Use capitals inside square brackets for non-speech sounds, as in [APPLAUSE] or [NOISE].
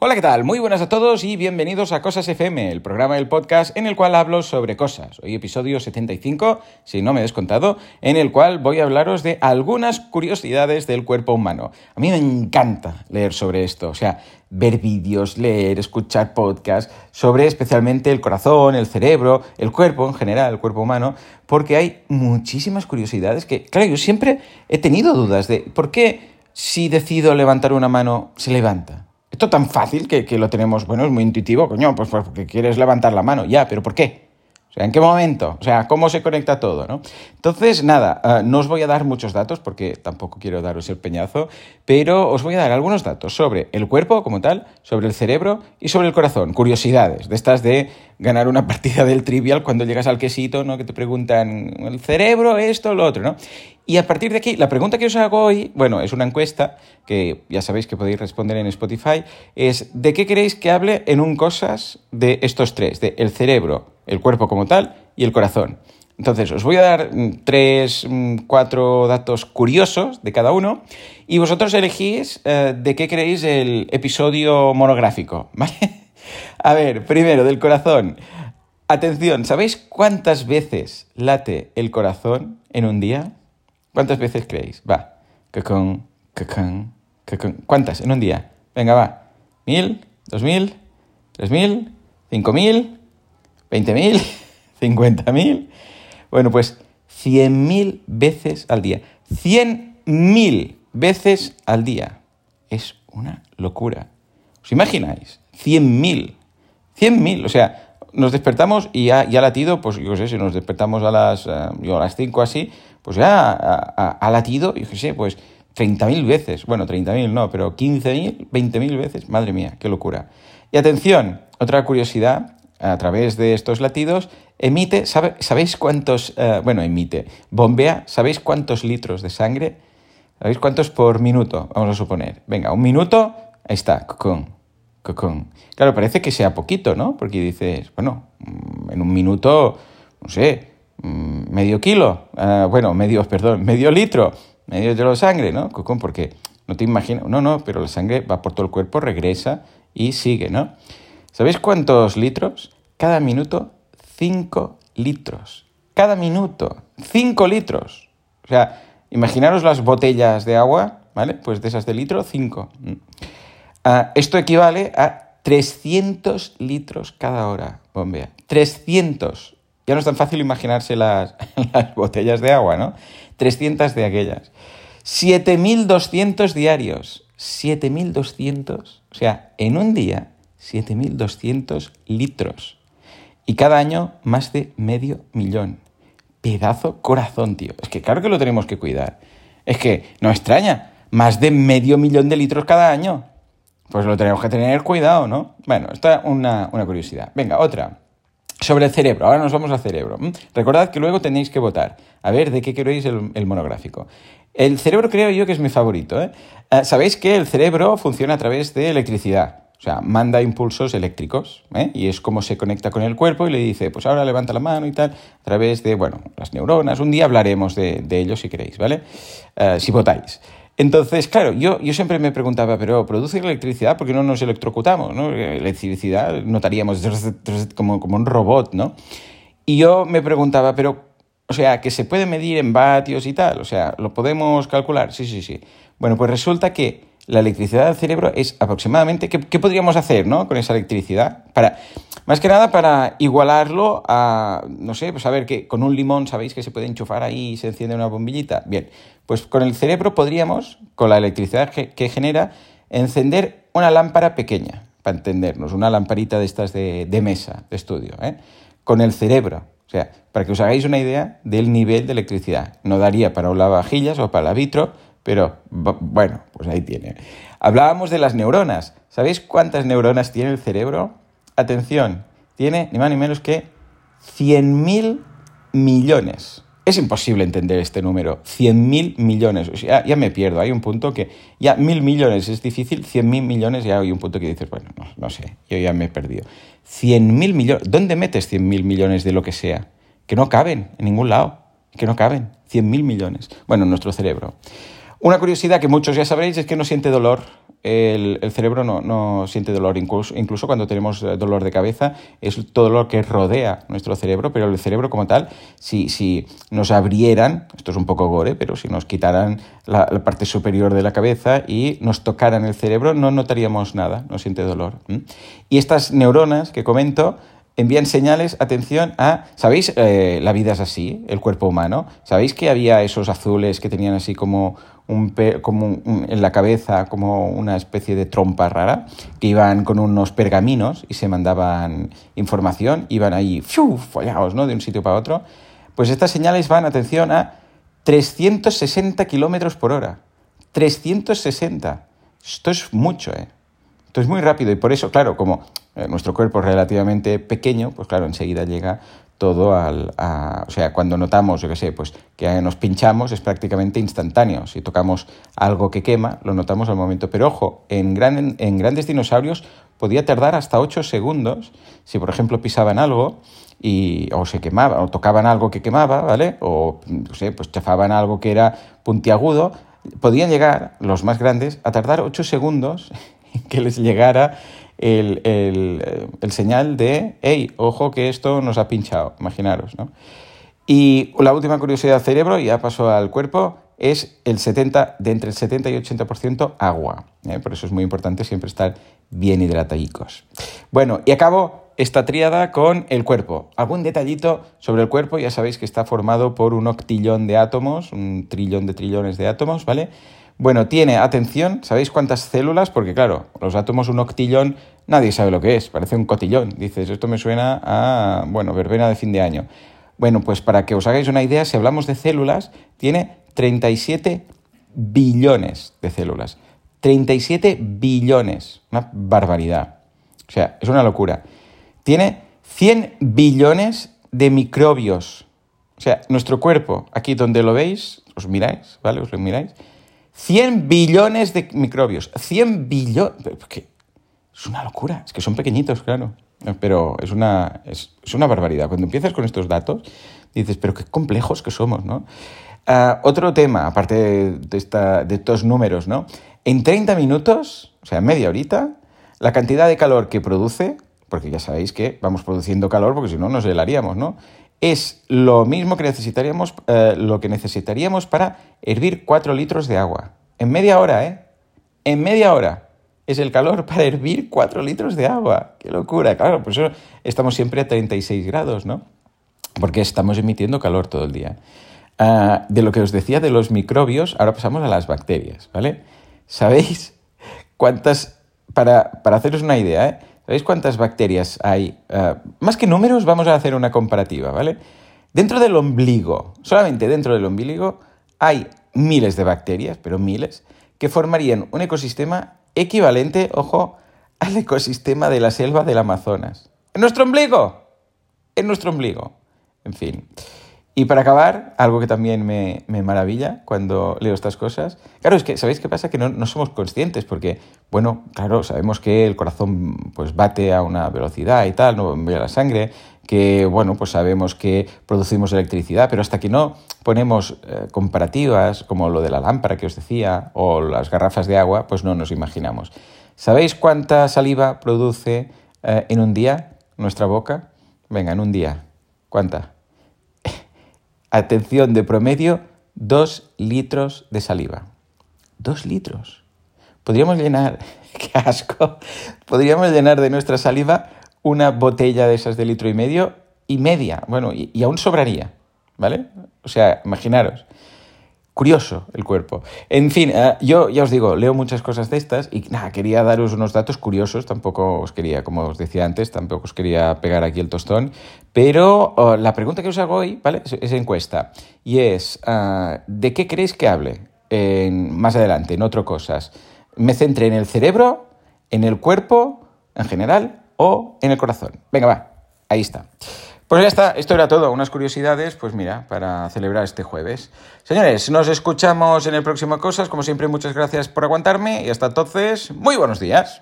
Hola, ¿qué tal? Muy buenas a todos y bienvenidos a Cosas FM, el programa del podcast en el cual hablo sobre cosas. Hoy episodio 75, si no me he descontado, en el cual voy a hablaros de algunas curiosidades del cuerpo humano. A mí me encanta leer sobre esto, o sea, ver vídeos, leer, escuchar podcasts sobre especialmente el corazón, el cerebro, el cuerpo en general, el cuerpo humano, porque hay muchísimas curiosidades que, claro, yo siempre he tenido dudas de por qué si decido levantar una mano se levanta. Esto tan fácil que, que, lo tenemos, bueno, es muy intuitivo, coño, pues porque quieres levantar la mano, ya, pero ¿por qué? O sea, ¿en qué momento? O sea, ¿cómo se conecta todo? ¿no? Entonces, nada, uh, no os voy a dar muchos datos porque tampoco quiero daros el peñazo, pero os voy a dar algunos datos sobre el cuerpo como tal, sobre el cerebro y sobre el corazón. Curiosidades, de estas de ganar una [LAUGHS] partida del trivial cuando llegas al quesito, ¿no? Que te preguntan el cerebro, esto, lo otro, ¿no? Y a partir de aquí, la pregunta que os hago hoy, bueno, es una encuesta que ya sabéis que podéis responder en Spotify, es ¿de qué queréis que hable en un cosas de estos tres? De el cerebro, el cuerpo como tal y el corazón. Entonces, os voy a dar tres, cuatro datos curiosos de cada uno y vosotros elegís eh, de qué queréis el episodio monográfico, [LAUGHS] ¿vale? A ver, primero, del corazón. Atención, ¿sabéis cuántas veces late el corazón en un día? ¿Cuántas veces creéis? Va. Cacón, cacón, cacón. ¿Cuántas en un día? Venga, va. ¿Mil? ¿Dos mil? ¿Tres mil? ¿Cinco mil? ¿Veinte mil? [LAUGHS] ¿Cincuenta mil? Bueno, pues cien mil veces al día. Cien mil veces al día. Es una locura. ¿Os imagináis? Cien mil. Cien mil. O sea, nos despertamos y ya, ya latido, pues yo sé, si nos despertamos a las, uh, yo a las cinco así, pues ya ha, latido, yo qué sé, pues 30.000 veces. Bueno, 30.000 no, pero 15.000, 20.000 veces. Madre mía, qué locura. Y atención, otra curiosidad, a través de estos latidos, emite, ¿sabe, ¿sabéis cuántos, uh, bueno, emite, bombea, ¿sabéis cuántos litros de sangre? ¿Sabéis cuántos por minuto? Vamos a suponer. Venga, un minuto, ahí está, cocón, cocón. Claro, parece que sea poquito, ¿no? Porque dices, bueno, mm, en un minuto, no sé, medio kilo, uh, bueno, medio, [LAUGHS] perdón, medio litro, medio litro de sangre, ¿no? Porque no te imaginas, no, no, pero la sangre va por todo el cuerpo, regresa y sigue, ¿no? ¿Sabéis cuántos litros? Cada minuto, 5 litros. Cada minuto, 5 litros. O sea, imaginaros las botellas de agua, ¿vale? Pues de esas de litro, 5. Uh, ah, esto equivale a 300 litros cada hora, bombea. 300 ya no es tan fácil imaginarse las, [LAUGHS] las botellas de agua, ¿no? 300 de aquellas. 7.200 diarios. 7.200. O sea, en un día, 7.200 litros. Y cada año, más de medio millón. Pedazo corazón, tío. Es que claro que lo tenemos que cuidar. Es que no extraña. Más de medio millón de litros cada año. Pues lo tenemos que tener cuidado, ¿no? Bueno, esta es una, una curiosidad. Venga, otra. Sobre el cerebro, ahora nos vamos al cerebro. Recordad que luego tenéis que votar. A ver, ¿de qué queréis el, el monográfico? El cerebro creo yo que es mi favorito. ¿eh? Eh, Sabéis que el cerebro funciona a través de electricidad. O sea, manda impulsos eléctricos ¿eh? y es como se conecta con el cuerpo y le dice, pues ahora levanta la mano y tal, a través de, bueno, las neuronas. Un día hablaremos de, de ello si queréis, ¿vale? Uh, si votáis. Entonces, claro, yo, yo siempre me preguntaba, pero ¿produce electricidad? ¿Por qué no nos electrocutamos? ¿no? Electricidad notaríamos como, como un robot, ¿no? Y yo me preguntaba, pero, o sea, que se puede medir en vatios y tal, o sea, ¿lo podemos calcular? Sí, sí, sí. Bueno, pues resulta que la electricidad del cerebro es aproximadamente, ¿qué, podríamos hacer, ¿no? Con esa electricidad. Para, más que nada para igualarlo a, no sé, pues a ver que con un limón sabéis que se puede enchufar ahí y se enciende una bombillita. Bien, pues con el cerebro podríamos, con la electricidad que, que genera, encender una lámpara pequeña, para entendernos, una lamparita de estas de, de mesa, de estudio, ¿eh? con el cerebro. O sea, para que os hagáis una idea del nivel de electricidad. No daría para un lavavajillas o para la vitro, pero bueno, pues ahí tiene. Hablábamos de las neuronas. ¿Sabéis cuántas neuronas tiene el cerebro? Atención, tiene ni más ni menos que 100.000 millones. Es imposible entender este número. 100.000 millones. Ya me pierdo. Hay un punto que ya mil millones es difícil, 100.000 millones ya hay un punto que dices, bueno, no, sé, yo ya me he perdido. 100.000 millones. ¿Dónde metes 100.000 millones de lo que sea? Que no caben en ningún lado. Que no caben. 100.000 millones. Bueno, en nuestro cerebro. Una curiosidad que muchos ya sabréis es que no siente dolor el, cerebro no, siente dolor, incluso, incluso, cuando tenemos eh, dolor de cabeza, es todo lo que rodea nuestro cerebro, pero el cerebro como tal, si, si nos abrieran, esto es un poco gore, pero si nos quitaran la, parte superior de la cabeza y nos tocaran el cerebro, no notaríamos nada, no siente dolor. Y estas neuronas que comento, envían señales, atención a, ¿sabéis? Eh, la vida es así, el cuerpo humano. ¿Sabéis que había esos azules que tenían así como un, como en la cabeza como una especie de trompa rara, que iban con unos pergaminos y se mandaban información, iban ahí ¡fiu! follados ¿no? de un sitio para otro. Pues estas señales van, atención, a 360 kilómetros por hora. 360. Esto es mucho, ¿eh? Esto es muy rápido y por eso, claro, como eh, nuestro cuerpo es relativamente pequeño, pues claro, enseguida llega todo al... o sea, cuando notamos, yo qué sé, pues que nos pinchamos es prácticamente instantáneo. Si tocamos algo que quema, lo notamos al momento. Pero ojo, en, gran, en grandes dinosaurios podía tardar hasta 8 segundos si, por ejemplo, pisaban algo y, o se quemaba, o tocaban algo que quemaba, ¿vale? O, no sé, pues chafaban algo que era puntiagudo, podían llegar, los más grandes, a tardar 8 segundos [LAUGHS] que les llegara el, el, señal de, hey, ojo que esto nos ha pinchado, imaginaros, ¿no? Y la última curiosidad del cerebro, y ya pasó al cuerpo, es el 70, de entre el 70 y 80% agua. ¿eh? Por eso es muy importante siempre estar bien hidratadicos. Bueno, y acabo esta tríada con el cuerpo. Algún detallito sobre el cuerpo, ya sabéis que está formado por un octillón de átomos, un trillón de trillones de átomos, ¿vale? Bueno, tiene, atención, ¿sabéis cuántas células? Porque claro, los átomos, un octillón, nadie sabe lo que es, parece un cotillón. Dices, esto me suena a, bueno, verbena de fin de año. Bueno, pues para que os hagáis una idea, si hablamos de células, tiene 37 billones de células. 37 billones, una barbaridad. O sea, es una locura. Tiene 100 billones de microbios. O sea, nuestro cuerpo, aquí donde lo veis, os miráis, ¿vale? Os lo miráis 100 billones de microbios. 100 billones. Es una locura. Es que son pequeñitos, claro. Pero es una, es, una barbaridad. Cuando empiezas con estos datos, dices, pero qué complejos que somos, ¿no? Ah, otro tema, aparte de, esta, de estos números, ¿no? En 30 minutos, o sea, media horita, la cantidad de calor que produce, porque ya sabéis que vamos produciendo calor porque si no nos helaríamos, ¿no? Es lo mismo que necesitaríamos, eh, lo que necesitaríamos para hervir 4 litros de agua. En media hora, ¿eh? En media hora es el calor para hervir 4 litros de agua. ¡Qué locura! Claro, por eso estamos siempre a 36 grados, ¿no? Porque estamos emitiendo calor todo el día. Ah, de lo que os decía de los microbios, ahora pasamos a las bacterias, ¿vale? ¿Sabéis cuántas, para, para haceros una idea, ¿eh? ¿Sabéis cuántas bacterias hay? Eh, más que números, vamos a hacer una comparativa, ¿vale? Dentro del ombligo, solamente dentro del ombligo, hay miles de bacterias, pero miles, que formarían un ecosistema equivalente, ojo, al ecosistema de la selva del Amazonas. ¡En nuestro ombligo! En nuestro ombligo. En fin. Y para acabar, algo que también me, maravilla cuando leo estas cosas, claro, es que, ¿sabéis qué pasa? Que no, somos conscientes, porque, bueno, claro, sabemos que el corazón pues bate a una velocidad y tal, no envía la sangre, que, bueno, pues sabemos que producimos electricidad, pero hasta que no ponemos eh, comparativas, como lo de la lámpara que os decía, o las garrafas de agua, pues no nos imaginamos. ¿Sabéis cuánta saliva produce eh, en un día nuestra boca? Venga, en un día. ¿Cuánta? Atención de promedio, dos litros de saliva. Dos litros. Podríamos llenar, [LAUGHS] qué asco, podríamos llenar de nuestra saliva una botella de esas de litro y medio y media. Bueno, y, y aún sobraría, ¿vale? O sea, imaginaros. Curioso el cuerpo. En fin, eh, yo ya os digo, leo muchas cosas de estas y nada, quería daros unos datos curiosos, tampoco os quería, como os decía antes, tampoco os quería pegar aquí el tostón, pero oh, la pregunta que os hago hoy, ¿vale? Es, encuesta y es, ah, ¿de qué queréis que hable en, más adelante, en otras cosas? ¿Me centré en el cerebro, en el cuerpo en general o en el corazón? Venga, va, ahí está. Pues ya está, esto era todo, unas curiosidades, pues mira, para celebrar este jueves. Señores, nos escuchamos en el próximo Cosas, como siempre muchas gracias por aguantarme y hasta entonces, muy buenos días.